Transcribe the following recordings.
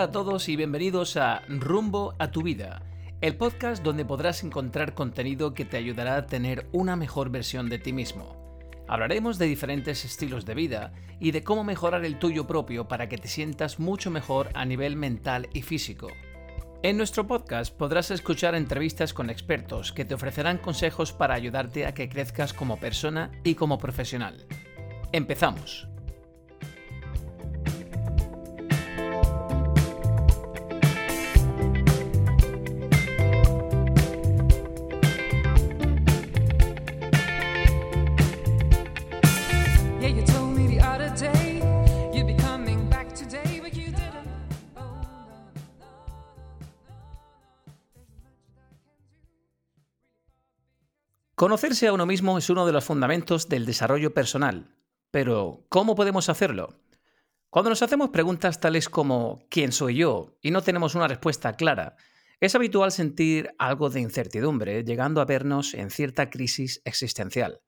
Hola a todos y bienvenidos a Rumbo a tu vida, el podcast donde podrás encontrar contenido que te ayudará a tener una mejor versión de ti mismo. Hablaremos de diferentes estilos de vida y de cómo mejorar el tuyo propio para que te sientas mucho mejor a nivel mental y físico. En nuestro podcast podrás escuchar entrevistas con expertos que te ofrecerán consejos para ayudarte a que crezcas como persona y como profesional. Empezamos. Conocerse a uno mismo es uno de los fundamentos del desarrollo personal. Pero, ¿cómo podemos hacerlo? Cuando nos hacemos preguntas tales como ¿quién soy yo? y no tenemos una respuesta clara, es habitual sentir algo de incertidumbre, llegando a vernos en cierta crisis existencial.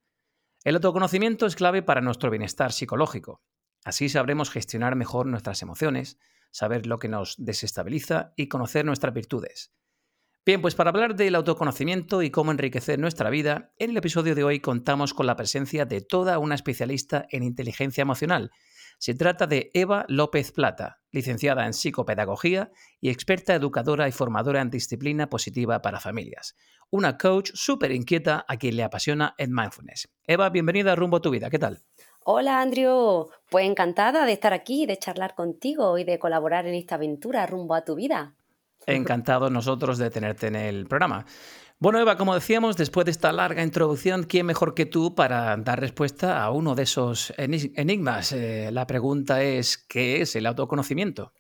El autoconocimiento es clave para nuestro bienestar psicológico. Así sabremos gestionar mejor nuestras emociones, saber lo que nos desestabiliza y conocer nuestras virtudes. Bien, pues para hablar del autoconocimiento y cómo enriquecer nuestra vida, en el episodio de hoy contamos con la presencia de toda una especialista en inteligencia emocional. Se trata de Eva López Plata, licenciada en psicopedagogía y experta educadora y formadora en disciplina positiva para familias. Una coach súper inquieta a quien le apasiona el mindfulness. Eva, bienvenida a Rumbo a tu Vida, ¿qué tal? Hola Andrew, pues encantada de estar aquí, de charlar contigo y de colaborar en esta aventura rumbo a tu vida. Encantados nosotros de tenerte en el programa. Bueno, Eva, como decíamos, después de esta larga introducción, ¿quién mejor que tú para dar respuesta a uno de esos enigmas? Eh, la pregunta es, ¿qué es el autoconocimiento?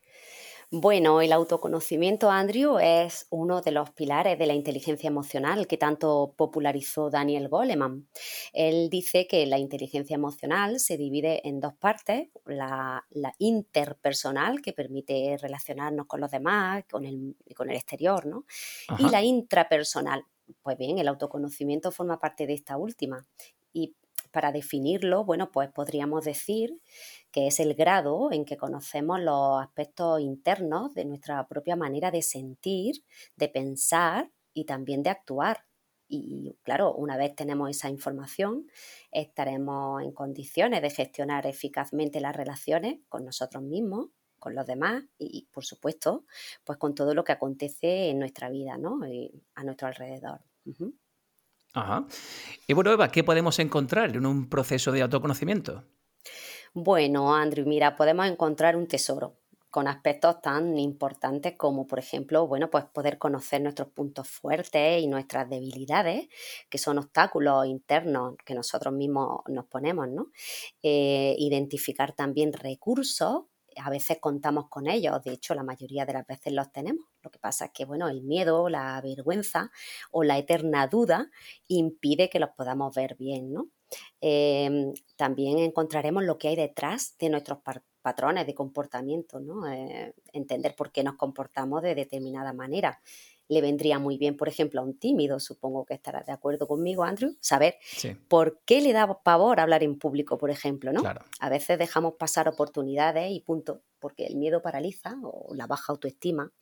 Bueno, el autoconocimiento, Andrew, es uno de los pilares de la inteligencia emocional que tanto popularizó Daniel Goleman. Él dice que la inteligencia emocional se divide en dos partes, la, interpersonal, que permite relacionarnos con los demás, con el, con el exterior, ¿no? Y la intrapersonal. Pues bien, el autoconocimiento forma parte de esta última. Y para definirlo, bueno, pues podríamos decir que es el grado en que conocemos los aspectos internos de nuestra propia manera de sentir, de pensar y también de actuar. Y claro, una vez tenemos esa información, estaremos en condiciones de gestionar eficazmente las relaciones con nosotros mismos, con los demás y, por supuesto, pues con todo lo que acontece en nuestra vida, ¿no? Y a nuestro alrededor. Ajá. Y bueno, Eva, ¿qué podemos encontrar en un proceso de autoconocimiento? Bueno, Andrew, mira, podemos encontrar un tesoro con aspectos tan importantes como, por ejemplo, bueno, pues poder conocer nuestros puntos fuertes y nuestras debilidades, que son obstáculos internos que nosotros mismos nos ponemos, ¿no? Eh, identificar también recursos a veces contamos con ellos, de hecho la mayoría de las veces los tenemos. Lo que pasa es que, bueno, el miedo, la vergüenza o la eterna duda impide que los podamos ver bien, ¿no? Em, también encontraremos lo que hay detrás de nuestros patrones de comportamiento, ¿no? Eh, entender por qué nos comportamos de determinada manera le vendría muy bien, por ejemplo, a un tímido, supongo que estarás de acuerdo conmigo, Andrew, saber por qué le da pavor hablar en público, por ejemplo, ¿no? A veces dejamos pasar oportunidades y punto, porque el miedo paraliza o la baja autoestima.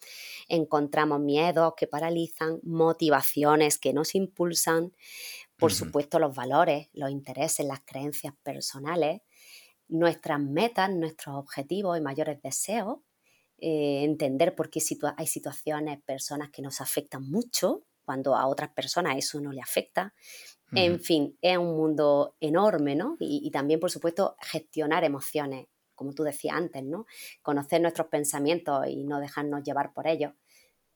Encontramos miedos que paralizan, motivaciones que nos impulsan, por supuesto los valores, los intereses, las creencias personales, nuestras metas, nuestros objetivos y mayores deseos eh, entender por qué hay situaciones, personas que nos afectan mucho, cuando a otras personas eso no le afecta. En fin, es un mundo enorme, ¿no? Y, también, por supuesto, gestionar emociones, como tú decías antes, ¿no? Conocer nuestros pensamientos y no dejarnos llevar por ellos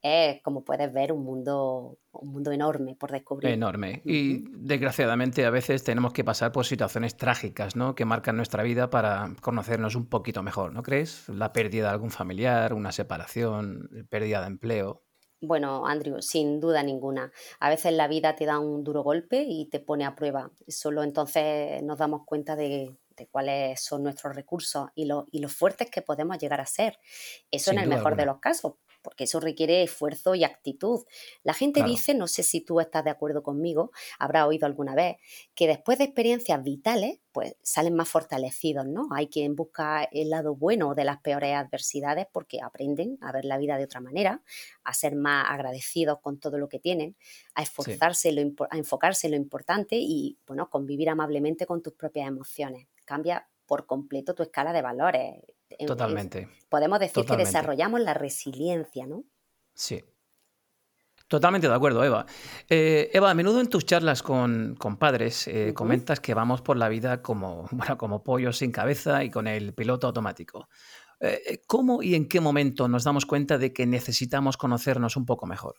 es, como puedes ver, un mundo, un mundo enorme por descubrir. Enorme. Y desgraciadamente a veces tenemos que pasar por situaciones trágicas, ¿no? Que marcan nuestra vida para conocernos un poquito mejor, ¿no crees? La pérdida de algún familiar, una separación, pérdida de empleo. Bueno, Andrew, sin duda ninguna. A veces la vida te da un duro golpe y te pone a prueba. Solo entonces nos damos cuenta de, cuáles son nuestros recursos y lo, y fuertes que podemos llegar a ser. Eso en el mejor de los casos porque eso requiere esfuerzo y actitud. La gente dice, no sé si tú estás de acuerdo conmigo, habrá oído alguna vez, que después de experiencias vitales, pues salen más fortalecidos, ¿no? Hay quien busca el lado bueno de las peores adversidades porque aprenden a ver la vida de otra manera, a ser más agradecidos con todo lo que tienen, a esforzarse, a enfocarse en lo importante y, bueno, convivir amablemente con tus propias emociones. Cambia por completo tu escala de valores. Totalmente. podemos decir que desarrollamos la resiliencia, ¿no? Sí. Totalmente de acuerdo, Eva. Eh, Eva, a menudo en tus charlas con, padres eh, comentas que vamos por la vida como, bueno, como pollos sin cabeza y con el piloto automático. Eh, ¿Cómo y en qué momento nos damos cuenta de que necesitamos conocernos un poco mejor?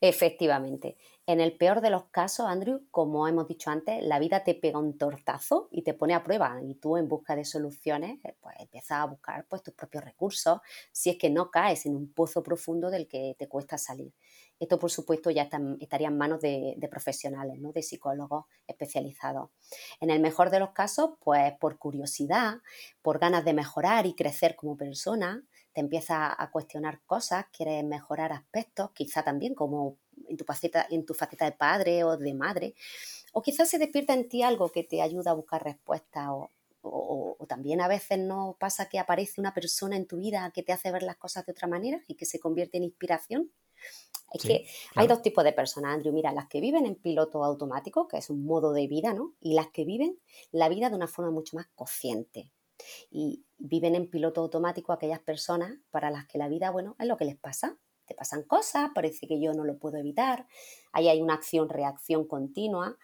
Efectivamente. En el peor de los casos, Andrew, como hemos dicho antes, la vida te pega un tortazo y te pone a prueba y tú en busca de soluciones, eh, pues empiezas a buscar pues, tus propios recursos si es que no caes en un pozo profundo del que te cuesta salir. Esto, por supuesto, ya estaría en manos de, profesionales, ¿no? de psicólogos especializados. En el mejor de los casos, pues por curiosidad, por ganas de mejorar y crecer como persona, te empiezas a cuestionar cosas, quieres mejorar aspectos, quizá también como en tu, faceta, en tu faceta de padre o de madre, o quizás se despierta en ti algo que te ayuda a buscar respuestas o, también a veces no pasa que aparece una persona en tu vida que te hace ver las cosas de otra manera y que se convierte en inspiración. Es que hay dos tipos de personas, Andrew. Mira, las que viven en piloto automático, que es un modo de vida, ¿no? Y las que viven la vida de una forma mucho más consciente. Y viven en piloto automático aquellas personas para las que la vida, bueno, es lo que les pasa. Te pasan cosas, parece que yo no lo puedo evitar. Ahí hay una acción-reacción continua.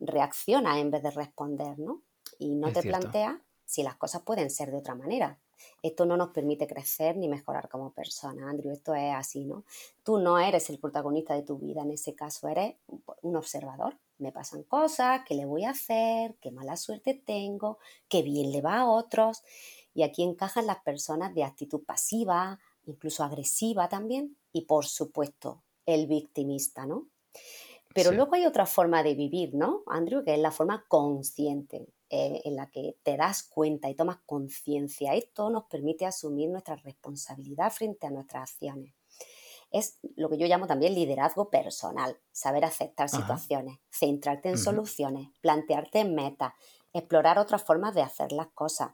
Reacciona en vez de responder, ¿no? Y no te plantea si las cosas pueden ser de otra manera. Esto no nos permite crecer ni mejorar como persona, Andrew. Esto es así, ¿no? Tú no eres el protagonista de tu vida, en ese caso eres un observador. Me pasan cosas, ¿qué le voy a hacer? ¿Qué mala suerte tengo? ¿Qué bien le va a otros? Y aquí encajan las personas de actitud pasiva, incluso agresiva también, y por supuesto, el victimista, ¿no? Pero luego hay otra forma de vivir, ¿no, Andrew? Que es la forma consciente. Eh, en la que te das cuenta y tomas conciencia. Esto nos permite asumir nuestra responsabilidad frente a nuestras acciones. Es lo que yo llamo también liderazgo personal, saber aceptar situaciones, centrarte en soluciones, plantearte metas, explorar otras formas de hacer las cosas.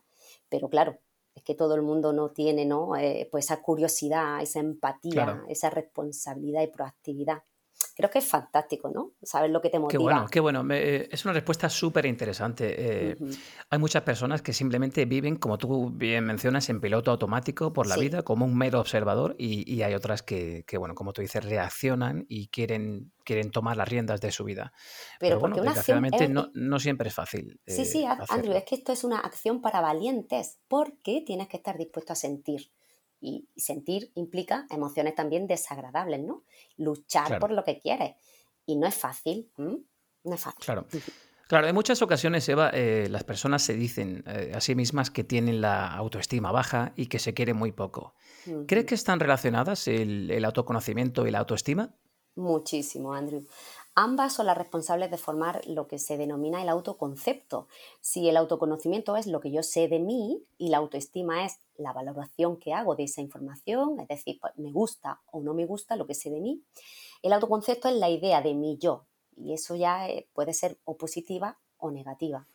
Pero claro, que todo el mundo no tiene ¿no? Eh, pues esa curiosidad, esa empatía, esa responsabilidad y proactividad creo que es fantástico, ¿no? Saber lo que te motiva. Qué bueno, qué bueno. Eh, es una respuesta súper interesante. Eh, hay muchas personas que simplemente viven, como tú bien mencionas, en piloto automático por la vida, como un mero observador, y, hay otras que, bueno, como tú dices, reaccionan y quieren, quieren tomar las riendas de su vida. Pero, bueno, desgraciadamente no, siempre es fácil. Sí, sí, eh, Andrew, es que esto es una acción para valientes, porque tienes que estar dispuesto a sentir y sentir implica emociones también desagradables, ¿no? Luchar por lo que quieres. Y no es fácil, no es fácil. Claro. Claro, en muchas ocasiones, Eva, eh, las personas se dicen eh, a sí mismas que tienen la autoestima baja y que se quieren muy poco. ¿Crees que están relacionadas el, el, autoconocimiento y la autoestima? Muchísimo, Andrew. Ambas son las responsables de formar lo que se denomina el autoconcepto. Si el autoconocimiento es lo que yo sé de mí y la autoestima es la valoración que hago de esa información, es decir, pues, me gusta o no me gusta lo que sé de mí, el autoconcepto es la idea de mi yo y eso ya eh, puede ser o positiva o negativa.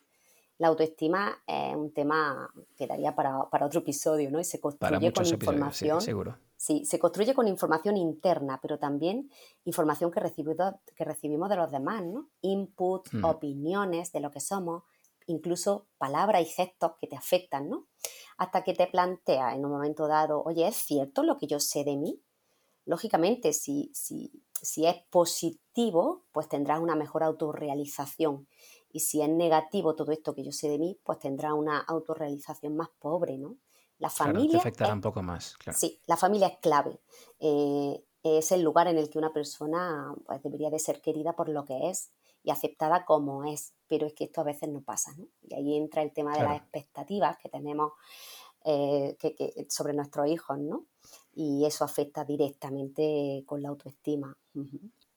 La autoestima es un tema que daría para, otro episodio, ¿no? Y se construye con información. seguro. Sí, se construye con información interna, pero también información que recibimos, que recibimos de los demás, ¿no? Inputs, mm. opiniones de lo que somos, incluso palabras y gestos que te afectan, ¿no? Hasta que te planteas en un momento dado, oye, ¿es cierto lo que yo sé de mí? Lógicamente, si, si, si es positivo, pues tendrás una mejor autorrealización. Y si es negativo todo esto que yo sé de mí, pues tendrás una autorrealización más pobre, ¿no? La familia. te afectará un poco más, claro. Sí, la familia es clave. Eh, es el lugar en el que una persona pues, debería de ser querida por lo que es y aceptada como es, pero es que esto a veces no pasa, ¿no? Y ahí entra el tema de las expectativas que tenemos eh, que, sobre nuestros hijos, ¿no? Y eso afecta directamente con la autoestima.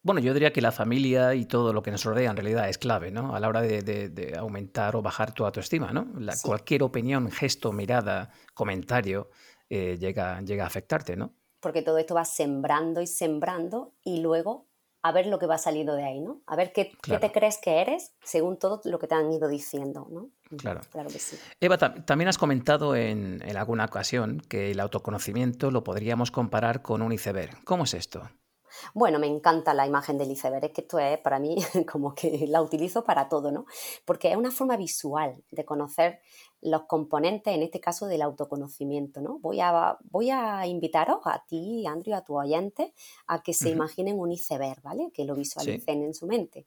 Bueno, yo diría que la familia y todo lo que nos rodea en realidad es clave, ¿no? A la hora de, aumentar o bajar tu autoestima, ¿no? Cualquier opinión, gesto, mirada, comentario eh, llega, llega a afectarte, ¿no? porque todo esto va sembrando y sembrando y luego a ver lo que va saliendo de ahí, ¿no? A ver qué, te crees que eres según todo lo que te han ido diciendo, ¿no? Claro. Claro que sí. Eva, también has comentado en, en, alguna ocasión que el autoconocimiento lo podríamos comparar con un iceberg. ¿Cómo es esto? Bueno, me encanta la imagen del iceberg, es que esto es para mí como que la utilizo para todo, ¿no? Porque es una forma visual de conocer los componentes, en este caso del autoconocimiento, ¿no? Voy a, voy a invitaros a ti, Andrew, a tu oyente, a que se imaginen un iceberg, ¿vale? Que lo visualicen en su mente.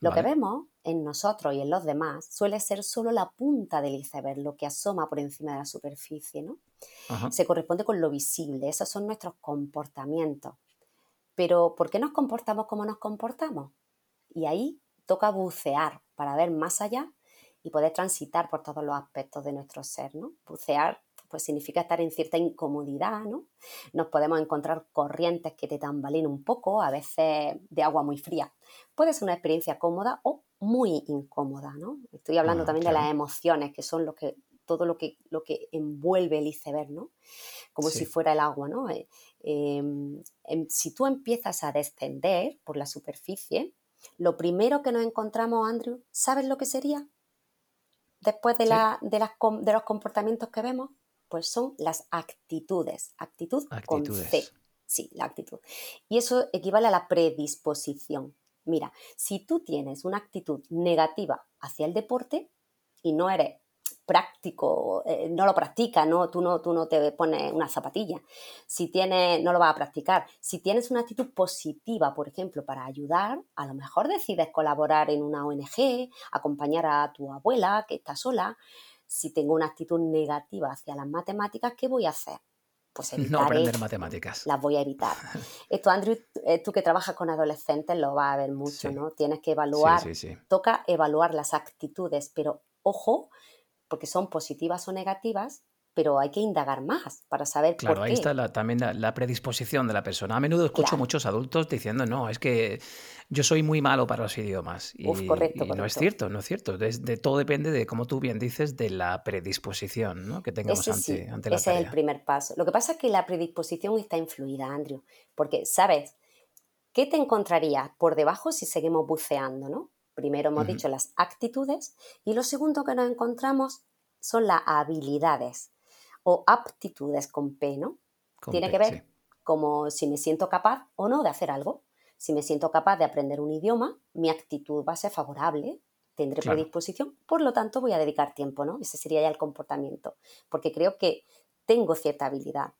Lo que vemos en nosotros y en los demás suele ser solo la punta del iceberg, lo que asoma por encima de la superficie, ¿no? Se corresponde con lo visible, esos son nuestros comportamientos. Pero ¿por qué nos comportamos como nos comportamos? Y ahí toca bucear para ver más allá y poder transitar por todos los aspectos de nuestro ser, ¿no? Bucear pues significa estar en cierta incomodidad, ¿no? Nos podemos encontrar corrientes que te tambaleen un poco, a veces de agua muy fría. Puede ser una experiencia cómoda o muy incómoda, ¿no? Estoy hablando ah, también de las emociones, que son lo que, todo lo que, lo que envuelve el iceberg, ¿no? Como si fuera el agua, ¿no? Eh, Em, em, si tú empiezas a descender por la superficie, lo primero que nos encontramos, Andrew, ¿sabes lo que sería? Después de, de, los comportamientos que vemos, pues son las actitudes. Actitud con C. Sí, la actitud. Y eso equivale a la predisposición. Mira, si tú tienes una actitud negativa hacia el deporte y no eres práctico, eh, no lo practica, ¿no? Tú, no, tú no te pones una zapatilla. Si tienes, no lo vas a practicar. Si tienes una actitud positiva, por ejemplo, para ayudar, a lo mejor decides colaborar en una ONG, acompañar a tu abuela que está sola. Si tengo una actitud negativa hacia las matemáticas, ¿qué voy a hacer? Pues no aprender matemáticas. Las voy a evitar. Esto, Andrew, eh, tú que trabajas con adolescentes lo vas a ver mucho, ¿no? Tienes que evaluar, toca evaluar las actitudes, pero ojo, porque son positivas o negativas, pero hay que indagar más para saber claro, por qué. ahí está también la, predisposición de la persona. A menudo escucho muchos adultos diciendo, no, es que yo soy muy malo para los idiomas. Y, no es cierto, no es cierto. De, todo depende de, como tú bien dices, de la predisposición ¿no? que tengamos ante, ante, la Ese es el primer paso. Lo que pasa es que la predisposición está influida, Andrew, porque, ¿sabes? ¿Qué te encontrarías por debajo si seguimos buceando, no? Primero hemos dicho las actitudes y lo segundo que nos encontramos son las habilidades o aptitudes con P, ¿no? Tiene que ver como si me siento capaz o no de hacer algo. Si me siento capaz de aprender un idioma, mi actitud va a ser favorable, tendré predisposición, por lo tanto voy a dedicar tiempo, ¿no? Ese sería ya el comportamiento, porque creo que tengo cierta habilidad.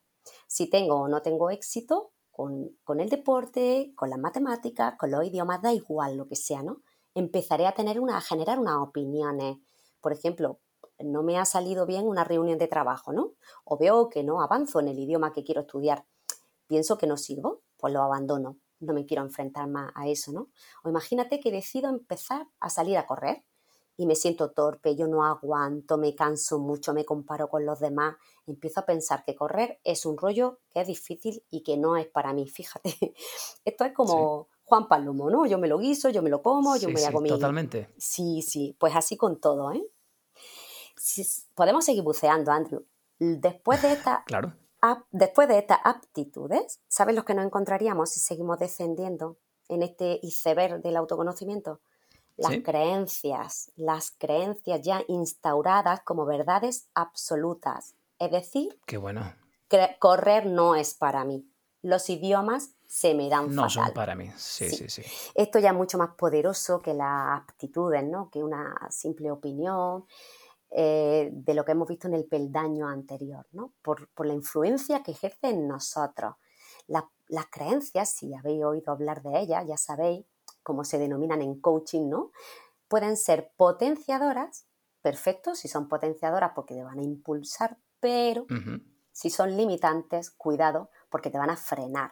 Si tengo o no tengo éxito con, con el deporte, con las matemáticas, con los idiomas, da igual lo que sea, ¿no? Empezaré a tener una, a generar unas opiniones. Por ejemplo, no me ha salido bien una reunión de trabajo, ¿no? O veo que no avanzo en el idioma que quiero estudiar. Pienso que no sirvo, pues lo abandono. No me quiero enfrentar más a eso, ¿no? O imagínate que decido empezar a salir a correr y me siento torpe, yo no aguanto, me canso mucho, me comparo con los demás, empiezo a pensar que correr es un rollo que es difícil y que no es para mí, fíjate. Esto es como, Juan Palomo, ¿no? Yo me lo guiso, yo me lo como, yo me hago mi... Totalmente. Sí, sí, pues así con todo, ¿eh? podemos seguir buceando, Andrew. Después de esta... claro. después de estas aptitudes, ¿sabes lo que nos encontraríamos si seguimos descendiendo en este iceberg del autoconocimiento? Las creencias, las creencias ya instauradas como verdades absolutas. Es decir, Qué bueno. correr no es para mí. Los idiomas se me dan no son para mí, sí, sí, sí, Esto ya es mucho más poderoso que las aptitudes, ¿no? Que una simple opinión eh, de lo que hemos visto en el peldaño anterior, ¿no? Por, la influencia que ejerce en nosotros. las creencias, si habéis oído hablar de ellas, ya sabéis cómo se denominan en coaching, ¿no? Pueden ser potenciadoras, perfecto, si son potenciadoras porque te van a impulsar, pero si son limitantes, cuidado, porque te van a frenar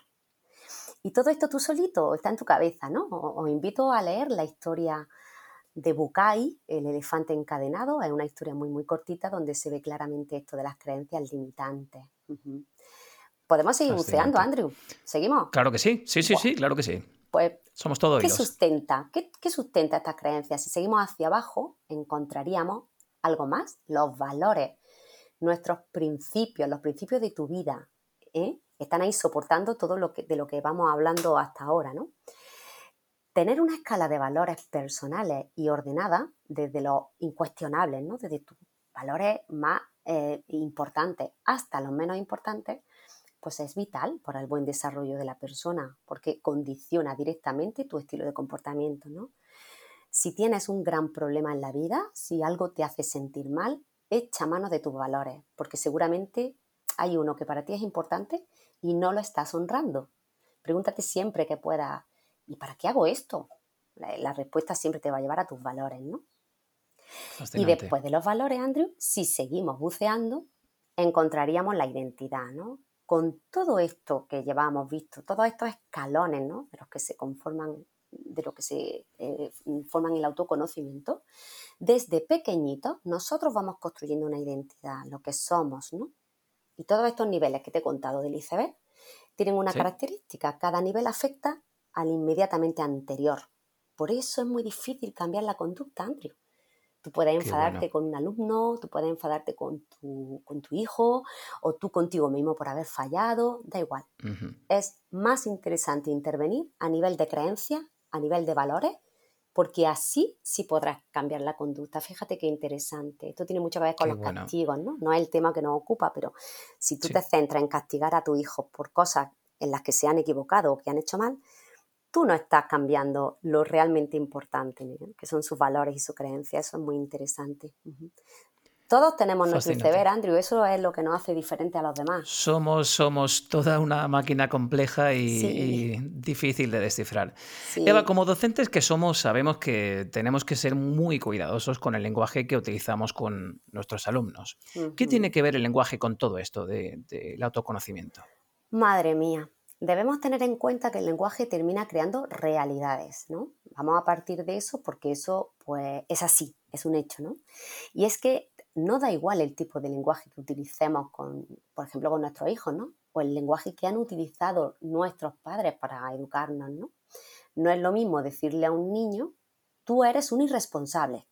y todo esto tú solito está en tu cabeza, ¿no? Os invito a leer la historia de Bukai, el elefante encadenado. Es una historia muy, muy cortita donde se ve claramente esto de las creencias limitantes. Podemos seguir buceando, Andrew. ¿Seguimos? Claro que sí, sí, sí, sí, claro que sí. Pues, somos todos ¿Qué sustenta? ¿Qué, ¿Qué, sustenta estas creencias? Si seguimos hacia abajo, encontraríamos algo más, los valores, nuestros principios, los principios de tu vida, ¿eh? Están ahí soportando todo lo que, de lo que vamos hablando hasta ahora, ¿no? Tener una escala de valores personales y ordenada desde los incuestionables, ¿no? Desde tus valores más eh, importantes hasta los menos importantes, pues es vital para el buen desarrollo de la persona, porque condiciona directamente tu estilo de comportamiento, ¿no? Si tienes un gran problema en la vida, si algo te hace sentir mal, echa mano de tus valores, porque seguramente hay uno que para ti es importante y no lo estás honrando. Pregúntate siempre que pueda, ¿y para qué hago esto? La, respuesta siempre te va a llevar a tus valores, ¿no? Y después de los valores, Andrew, si seguimos buceando, encontraríamos la identidad, ¿no? Con todo esto que llevamos visto, todos estos escalones, ¿no? De los que se conforman de lo que se eh, forman el autoconocimiento, desde pequeñito nosotros vamos construyendo una identidad, lo que somos, ¿no? Y todos estos niveles que te he contado del iceberg tienen una característica, cada nivel afecta al inmediatamente anterior. Por eso es muy difícil cambiar la conducta, Andrew. Tú puedes enfadarte con un alumno, tú puedes enfadarte con tu, con tu, hijo o tú contigo mismo por haber fallado, da igual. Es más interesante intervenir a nivel de creencia a nivel de valores, porque así sí podrás cambiar la conducta. Fíjate qué interesante. Esto tiene mucho que ver con los castigos, ¿no? No es el tema que nos ocupa, pero si tú te centras en castigar a tu hijo por cosas en las que se han equivocado o que han hecho mal, tú no estás cambiando lo realmente importante, que son sus valores y sus creencias. Eso es muy interesante. Todos tenemos nuestro iceberg, Andrew, eso es lo que nos hace diferente a los demás. Somos, somos toda una máquina compleja y, difícil de descifrar. Eva, como docentes que somos, sabemos que tenemos que ser muy cuidadosos con el lenguaje que utilizamos con nuestros alumnos. ¿Qué tiene que ver el lenguaje con todo esto del autoconocimiento? Madre mía, debemos tener en cuenta que el lenguaje termina creando realidades, ¿no? Vamos a partir de eso porque eso pues es así, es un hecho, ¿no? Y es que no da igual el tipo de lenguaje que utilicemos, con, por ejemplo, con nuestros hijos, ¿no? O el lenguaje que han utilizado nuestros padres para educarnos, ¿no? No es lo mismo decirle a un niño, tú eres un irresponsable,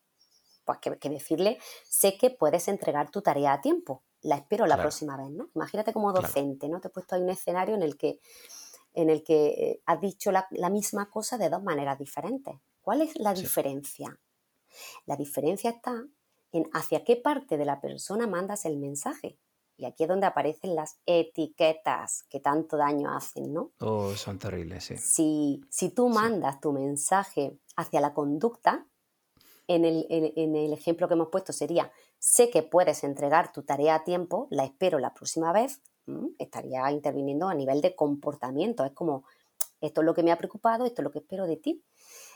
pues que, decirle, sé que puedes entregar tu tarea a tiempo, la espero la próxima vez, ¿no? Imagínate como docente, ¿no? Te he puesto ahí un escenario en el que, en el que eh, has dicho la, misma cosa de dos maneras diferentes. ¿Cuál es la diferencia? La diferencia está en hacia qué parte de la persona mandas el mensaje. Y aquí es donde aparecen las etiquetas que tanto daño hacen, ¿no? Oh, son terribles, sí. Si, si tú mandas tu mensaje hacia la conducta, en el, en el, ejemplo que hemos puesto sería, sé que puedes entregar tu tarea a tiempo, la espero la próxima vez, estaría interviniendo a nivel de comportamiento. Es como, esto es lo que me ha preocupado, esto es lo que espero de ti.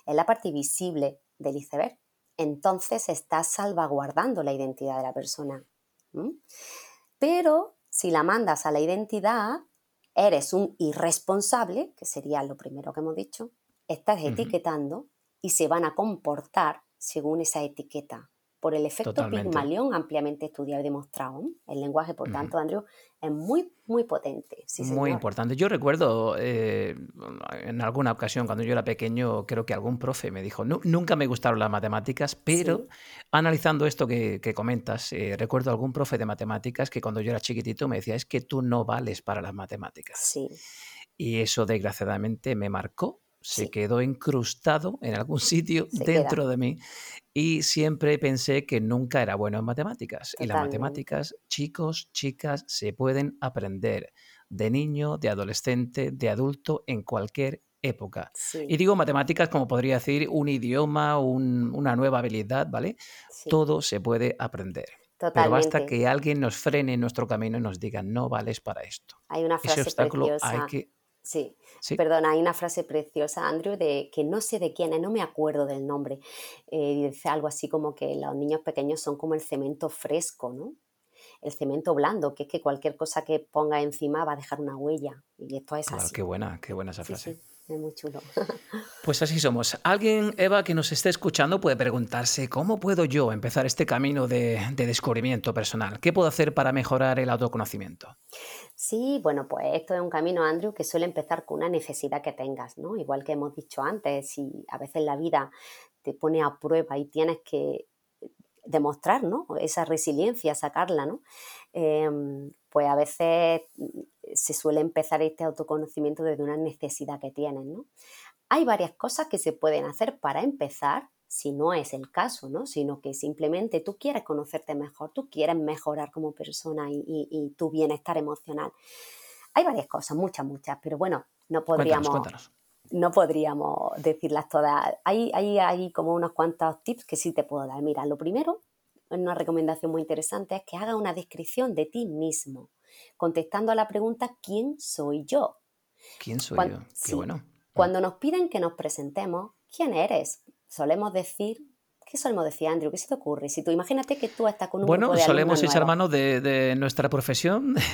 Es la parte visible del iceberg entonces estás salvaguardando la identidad de la persona. Pero si la mandas a la identidad, eres un irresponsable, que sería lo primero que hemos dicho, estás etiquetando y se van a comportar según esa etiqueta por el efecto Pigmalión ampliamente estudiado y demostrado. El lenguaje, por tanto, Andrew, es muy, muy potente. muy importante. Yo recuerdo eh, en alguna ocasión, cuando yo era pequeño, creo que algún profe me dijo, nunca me gustaron las matemáticas, pero analizando esto que, comentas, eh, recuerdo algún profe de matemáticas que cuando yo era chiquitito me decía, es que tú no vales para las matemáticas. Sí. Y eso desgraciadamente me marcó se quedó incrustado en algún sitio dentro de mí y siempre pensé que nunca era bueno en matemáticas. Y las matemáticas, chicos, chicas, se pueden aprender de niño, de adolescente, de adulto, en cualquier época. Y digo matemáticas como podría decir un idioma, una nueva habilidad, ¿vale? Todo se puede aprrer. Pero basta que alguien nos frene en nuestro camino y nos diga, no vales para esto. Hay una frase Ese obstáculo hay que Sí. Perdona, hay una frase preciosa, Andrew, de que no sé de quién es, no me acuerdo del nombre. Eh, dice algo así como que los niños pequeños son como el cemento fresco, ¿no? El cemento blando, que es que cualquier cosa que ponga encima va a dejar una huella. Y esto es claro, así. Qué buena, qué buena esa frase. Es muy chulo. Pues así somos. Alguien, Eva, que nos esté escuchando puede preguntarse, ¿cómo puedo yo empezar este camino de, descubrimiento personal? ¿Qué puedo hacer para mejorar el autoconocimiento? Sí, bueno, pues esto es un camino, Andrew, que suele empezar con una necesidad que tengas, ¿no? Igual que hemos dicho antes, si a veces la vida te pone a prueba y tienes que demostrar, ¿no? Esa resiliencia, sacarla, ¿no? Em, pues a veces se suele empezar este autoconocimiento desde una necesidad que tienes, ¿no? Hay varias cosas que se pueden hacer para empezar, si no es el caso, ¿no? Sino que simplemente tú quieres conocerte mejor, tú quieres mejorar como persona y, tu bienestar emocional. Hay varias cosas, muchas, muchas, pero bueno, no podríamos... No podríamos decirlas todas. Hay, hay, hay como unos cuantos tips que sí te puedo dar. Mira, lo primero, una recomendación muy interesante, es que haga una descripción de ti mismo contestando a la pregunta ¿quién soy yo? ¿Quién soy yo? Qué bueno. Cuando nos piden que nos presentemos, ¿quién eres? Solemos decir ¿Qué solemos decir, Andrew? ¿Qué se te ocurre? Si tú imagínate que tú estás con un bueno, grupo de solemos echar mano de, nuestra profesión.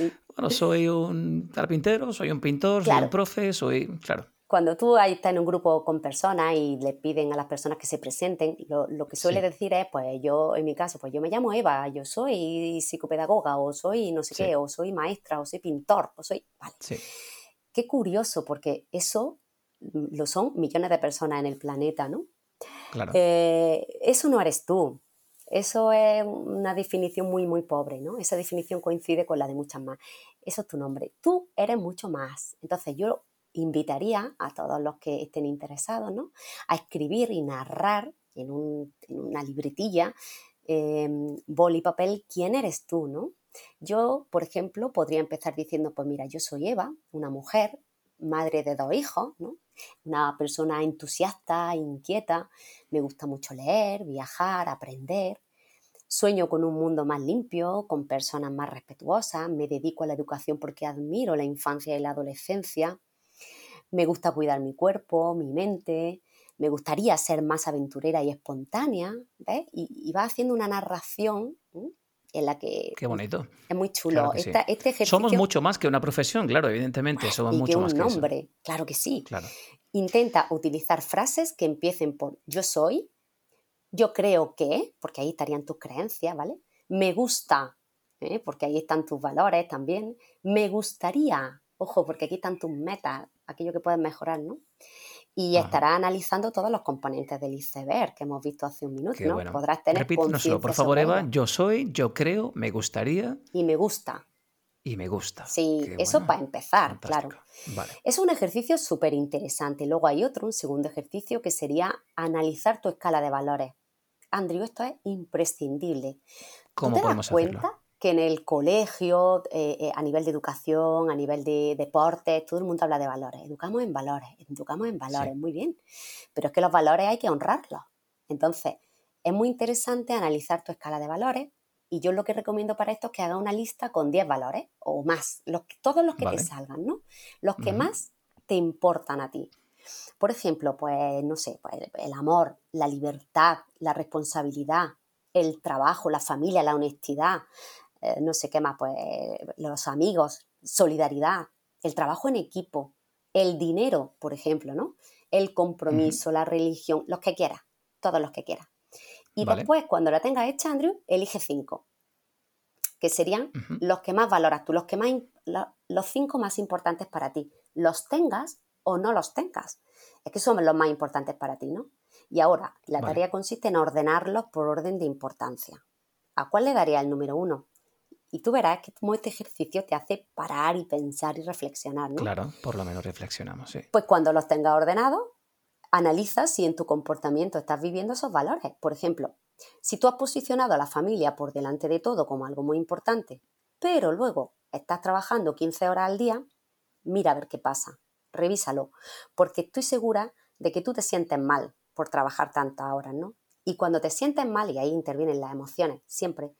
Bueno, soy un carpintero, soy un pintor, soy un profe, soy. Claro cuando tú ahí estás en un grupo con personas y le piden a las personas que se presenten, lo, que suele decir es, pues yo, en mi caso, pues yo me llamo Eva, yo soy psicopedagoga, o soy no sé qué, o soy maestra, o soy pintor, o soy... Vale. Qué curioso, porque eso lo son millones de personas en el planeta, ¿no? Claro. Eh, eso no eres tú. Eso es una definición muy, muy pobre, ¿no? Esa definición coincide con la de muchas más. Eso es tu nombre. Tú eres mucho más. Entonces, yo invitaría a todos los que estén interesados ¿no? a escribir y narrar en, una libretilla, eh, y papel, quién eres tú, ¿no? Yo, por ejemplo, podría empezar diciendo, pues mira, yo soy Eva, una mujer, madre de dos hijos, ¿no? Una persona entusiasta, inquieta, me gusta mucho leer, viajar, aprender. Sueño con un mundo más limpio, con personas más respetuosas, me dedico a la educación porque admiro la infancia y la adolescencia, me gusta cuidar mi cuerpo, mi mente, me gustaría ser más aventurera y espontánea, ¿ves? Y, va haciendo una narración en la que... Qué bonito. Es muy chulo. este Somos mucho más que una profesión, claro, evidentemente. Somos mucho que un nombre, claro que sí. Claro. Intenta utilizar frases que empiecen por yo soy, yo creo que, porque ahí estarían tus creencias, ¿vale? Me gusta, ¿eh? porque ahí están tus valores también. Me gustaría, ojo, porque aquí están tus metas, aquello que puedes mejorar, ¿no? Y estará analizando todos los componentes del iceberg que hemos visto hace un minuto, ¿no? Podrás tener Repítanoslo, por favor, Eva. Yo soy, yo creo, me gustaría. Y me gusta. Y me gusta. Sí, eso para empezar, claro. Es un ejercicio súper interesante. Luego hay otro, un segundo ejercicio, que sería analizar tu escala de valores. Andrew, esto es imprescindible. ¿Cómo podemos cuenta que en el colegio, eh, eh, a nivel de educación, a nivel de deportes, todo el mundo habla de valores. Educamos en valores, educamos en valores, muy bien. Pero es que los valores hay que honrarlos. Entonces, es muy interesante analizar tu escala de valores y yo lo que recomiendo para esto es que haga una lista con 10 valores o más, los, todos los que te salgan, ¿no? Los que más te importan a ti. Por ejemplo, pues, no sé, pues, el amor, la libertad, la responsabilidad, el trabajo, la familia, la honestidad, eh, no sé qué más, pues los amigos, solidaridad, el trabajo en equipo, el dinero, por ejemplo, ¿no? El compromiso, la religión, los que quieras, todos los que quieras. Y después, cuando la tengas hecha, Andrew, elige cinco, que serían los que más valoras tú, los que más, los cinco más importantes para ti. Los tengas o no los tengas. Es que son los más importantes para ti, ¿no? Y ahora, la tarea consiste en ordenarlos por orden de importancia. ¿A cuál le daría el número uno? Y tú verás que como este ejercicio te hace parar y pensar y reflexionar, ¿no? Claro, por lo menos reflexionamos, sí. Pues cuando los tengas ordenados, analiza si en tu comportamiento estás viviendo esos valores. Por ejemplo, si tú has posicionado a la familia por delante de todo como algo muy importante, pero luego estás trabajando 15 horas al día, mira a ver qué pasa, revísalo, porque estoy segura de que tú te sientes mal por trabajar tantas horas, ¿no? Y cuando te sientes mal, y ahí intervienen las emociones siempre,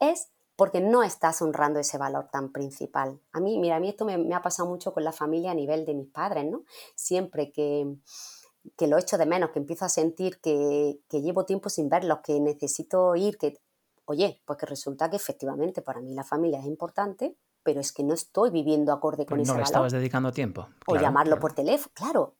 es porque no estás honrando ese valor tan principal. A mí, mira, a mí esto me, ha pasado mucho con la familia a nivel de mis padres, ¿no? Siempre que, que lo echo de menos, que empiezo a sentir que, llevo tiempo sin verlos, que necesito ir, que, oye, pues que resulta que efectivamente para mí la familia es importante, pero es que no estoy viviendo acorde con ese valor. No le estabas dedicando tiempo. o llamarlo por teléfono, claro.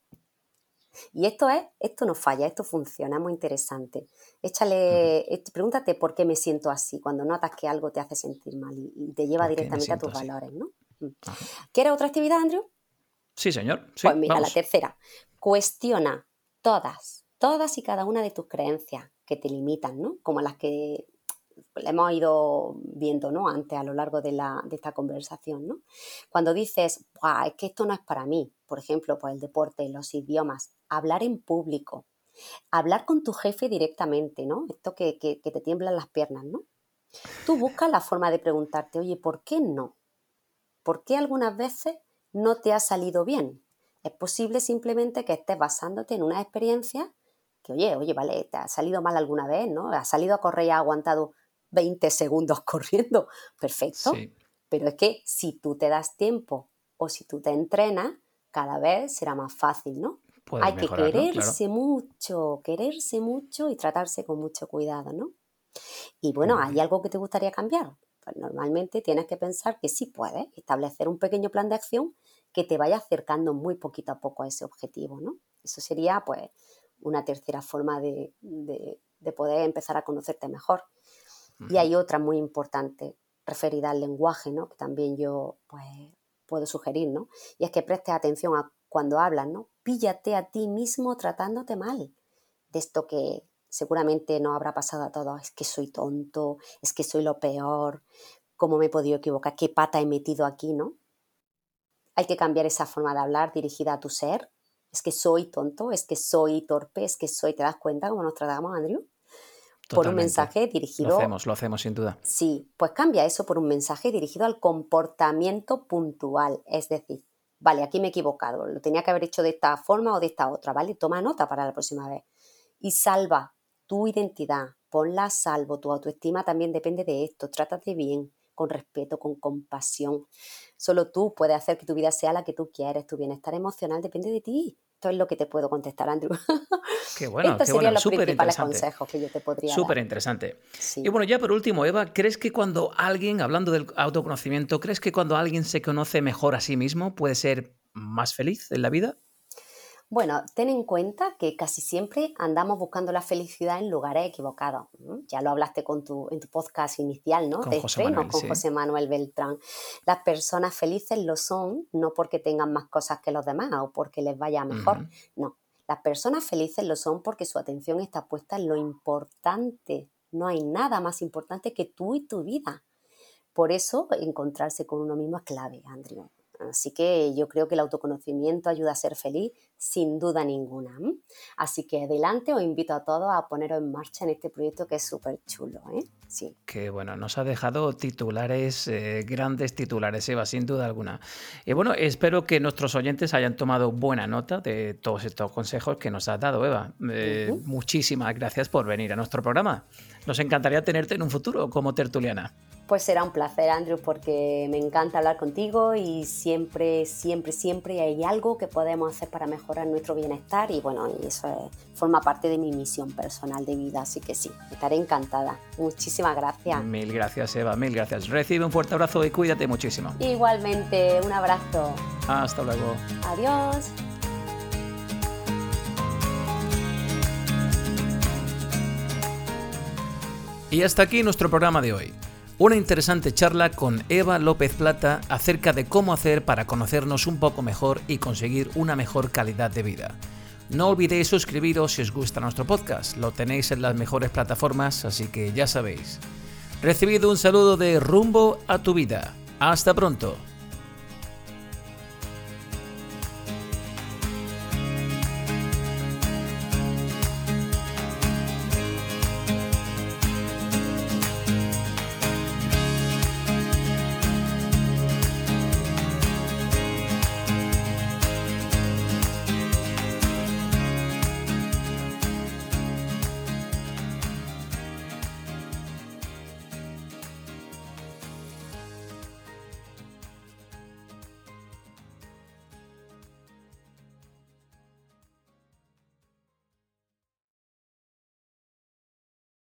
Y esto es, esto no falla, esto funciona, muy interesante. Échale, pregúntate por qué me siento así, cuando notas que algo te hace sentir mal y, te lleva directamente a tus valores, ¿no? Mm. ¿Quieres otra actividad, Andrew? Sí, señor. pues mira, la tercera. Cuestiona todas, todas y cada una de tus creencias que te limitan, ¿no? Como las que lo hemos ido viendo ¿no? antes a lo largo de, la, de esta conversación. ¿no? Cuando dices, es que esto no es para mí, por ejemplo, pues el deporte, los idiomas, hablar en público, hablar con tu jefe directamente, ¿no? Esto que, que, te tiemblan las piernas, ¿no? Tú buscas la forma de preguntarte, oye, ¿por qué no? ¿Por qué algunas veces no te ha salido bien? Es posible simplemente que estés basándote en una experiencia que, oye, oye, vale, te ha salido mal alguna vez, ¿no? Has salido a correr y aguantado 20 segundos corriendo. Perfecto. Pero es que si tú te das tiempo o si tú te entrenas, cada vez será más fácil, ¿no? Hay que quererse mucho, quererse mucho y tratarse con mucho cuidado, ¿no? Y bueno, ¿hay algo que te gustaría cambiar? Pues normalmente tienes que pensar que sí puedes establecer un pequeño plan de acción que te vaya acercando muy poquito a poco a ese objetivo, ¿no? Eso sería, pues, una tercera forma de, poder empezar a conocerte mejor. Y hay otra muy importante, referida al lenguaje, ¿no? Que también yo, pues, puedo sugerir, ¿no? Y es que prestes atención a cuando hablas, ¿no? Píllate a ti mismo tratándote mal. De esto que seguramente no habrá pasado a todos, es que soy tonto, es que soy lo peor, cómo me he podido equivocar, qué pata he metido aquí, ¿no? Hay que cambiar esa forma de hablar dirigida a tu ser. Es que soy tonto, es que soy torpe, es que soy, ¿te das cuenta cómo nos tratamos, Andrew? Por un mensaje dirigido. Lo hacemos, lo hacemos sin duda. Sí, pues cambia eso por un mensaje dirigido al comportamiento puntual. Es decir, vale, aquí me he equivocado, lo tenía que haber hecho de esta forma o de esta otra, ¿vale? Toma nota para la próxima vez. Y salva tu identidad, ponla a salvo, tu autoestima también depende de esto, trátate bien, con respeto, con compasión. Solo tú puedes hacer que tu vida sea la que tú quieres, tu bienestar emocional depende de ti. Esto es lo que te puedo contestar, Andrew. Qué bueno, Estos qué serían bueno, los súper principales interesante. consejos que yo te podría Súper dar. interesante. Sí. Y bueno, ya por último, Eva, ¿crees que cuando alguien, hablando del autoconocimiento, ¿crees que cuando alguien se conoce mejor a sí mismo puede ser más feliz en la vida? Bueno, ten en cuenta que casi siempre andamos buscando la felicidad en lugares equivocados. Ya lo hablaste con tu, en tu podcast inicial, ¿no? Con de José estreno, Manuel, con sí. José Manuel Beltrán. Las personas felices lo son no porque tengan más cosas que los demás o porque les vaya mejor. No, las personas felices lo son porque su atención está puesta en lo importante. No hay nada más importante que tú y tu vida. Por eso encontrarse con uno mismo es clave, Andrew. Así que yo creo que el autoconocimiento ayuda a ser feliz sin duda ninguna. Así que adelante os invito a todos a poneros en marcha en este proyecto que es súper chulo. ¿eh? Sí. Que bueno, nos ha dejado titulares, eh, grandes titulares, Eva, sin duda alguna. Y bueno, espero que nuestros oyentes hayan tomado buena nota de todos estos consejos que nos has dado, Eva. Eh. Muchísimas gracias por venir a nuestro programa. Nos encantaría tenerte en un futuro como tertuliana. Pues será un placer, Andrew, porque me encanta hablar contigo y siempre, siempre, siempre hay algo que podemos hacer para mejorar nuestro bienestar y bueno, y eso es- forma parte de mi misión personal de vida, así que sí, estaré encantada. Muchísimas gracias. Mil gracias, Eva, mil gracias. Recibe un fuerte abrazo y cuídate muchísimo. Igualmente, un abrazo. Hasta luego. Adiós. Y hasta aquí nuestro programa de hoy. Una interesante charla con Eva López Plata acerca de cómo hacer para conocernos un poco mejor y conseguir una mejor calidad de vida. No olvidéis suscribiros si os gusta nuestro podcast, lo tenéis en las mejores plataformas, así que ya sabéis. Recibido un saludo de Rumbo a tu vida. Hasta pronto.